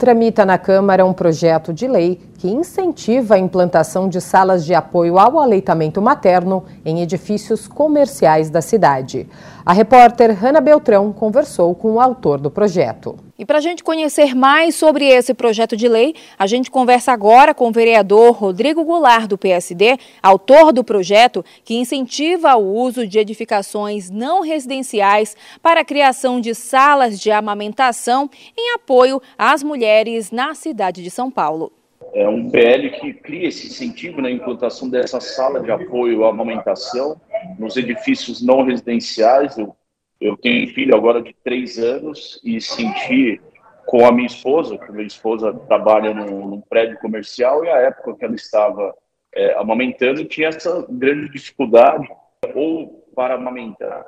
Tramita na Câmara um projeto de lei que incentiva a implantação de salas de apoio ao aleitamento materno em edifícios comerciais da cidade. A repórter Hanna Beltrão conversou com o autor do projeto. E para a gente conhecer mais sobre esse projeto de lei, a gente conversa agora com o vereador Rodrigo Goulart, do PSD, autor do projeto que incentiva o uso de edificações não residenciais para a criação de salas de amamentação em apoio às mulheres na cidade de São Paulo. É um PL que cria esse incentivo na implantação dessa sala de apoio à amamentação nos edifícios não residenciais. Eu eu tenho filho agora de três anos e senti com a minha esposa, que minha esposa trabalha num, num prédio comercial e a época que ela estava é, amamentando tinha essa grande dificuldade ou para amamentar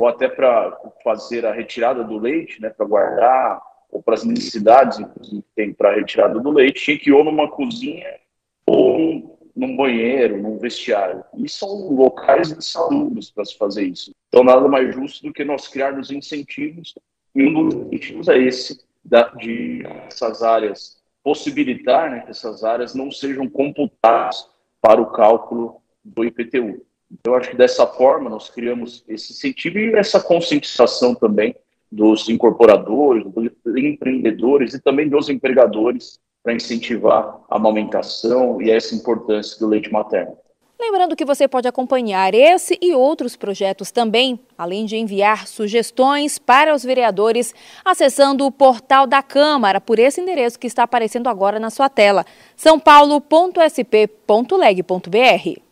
ou até para fazer a retirada do leite, né, para guardar ou para as necessidades que tem para a retirada do leite, tinha que ir ou numa cozinha ou num banheiro, num vestiário. E são locais insalubres para se fazer isso. Então, nada mais justo do que nós criarmos incentivos, e um dos incentivos é esse, da, de essas áreas, possibilitar né, que essas áreas não sejam computadas para o cálculo do IPTU. Então, eu acho que dessa forma nós criamos esse incentivo e essa conscientização também dos incorporadores, dos empreendedores e também dos empregadores para incentivar a amamentação e essa importância do leite materno. Lembrando que você pode acompanhar esse e outros projetos também, além de enviar sugestões para os vereadores, acessando o portal da Câmara por esse endereço que está aparecendo agora na sua tela: sãopaulo.sp.leg.br.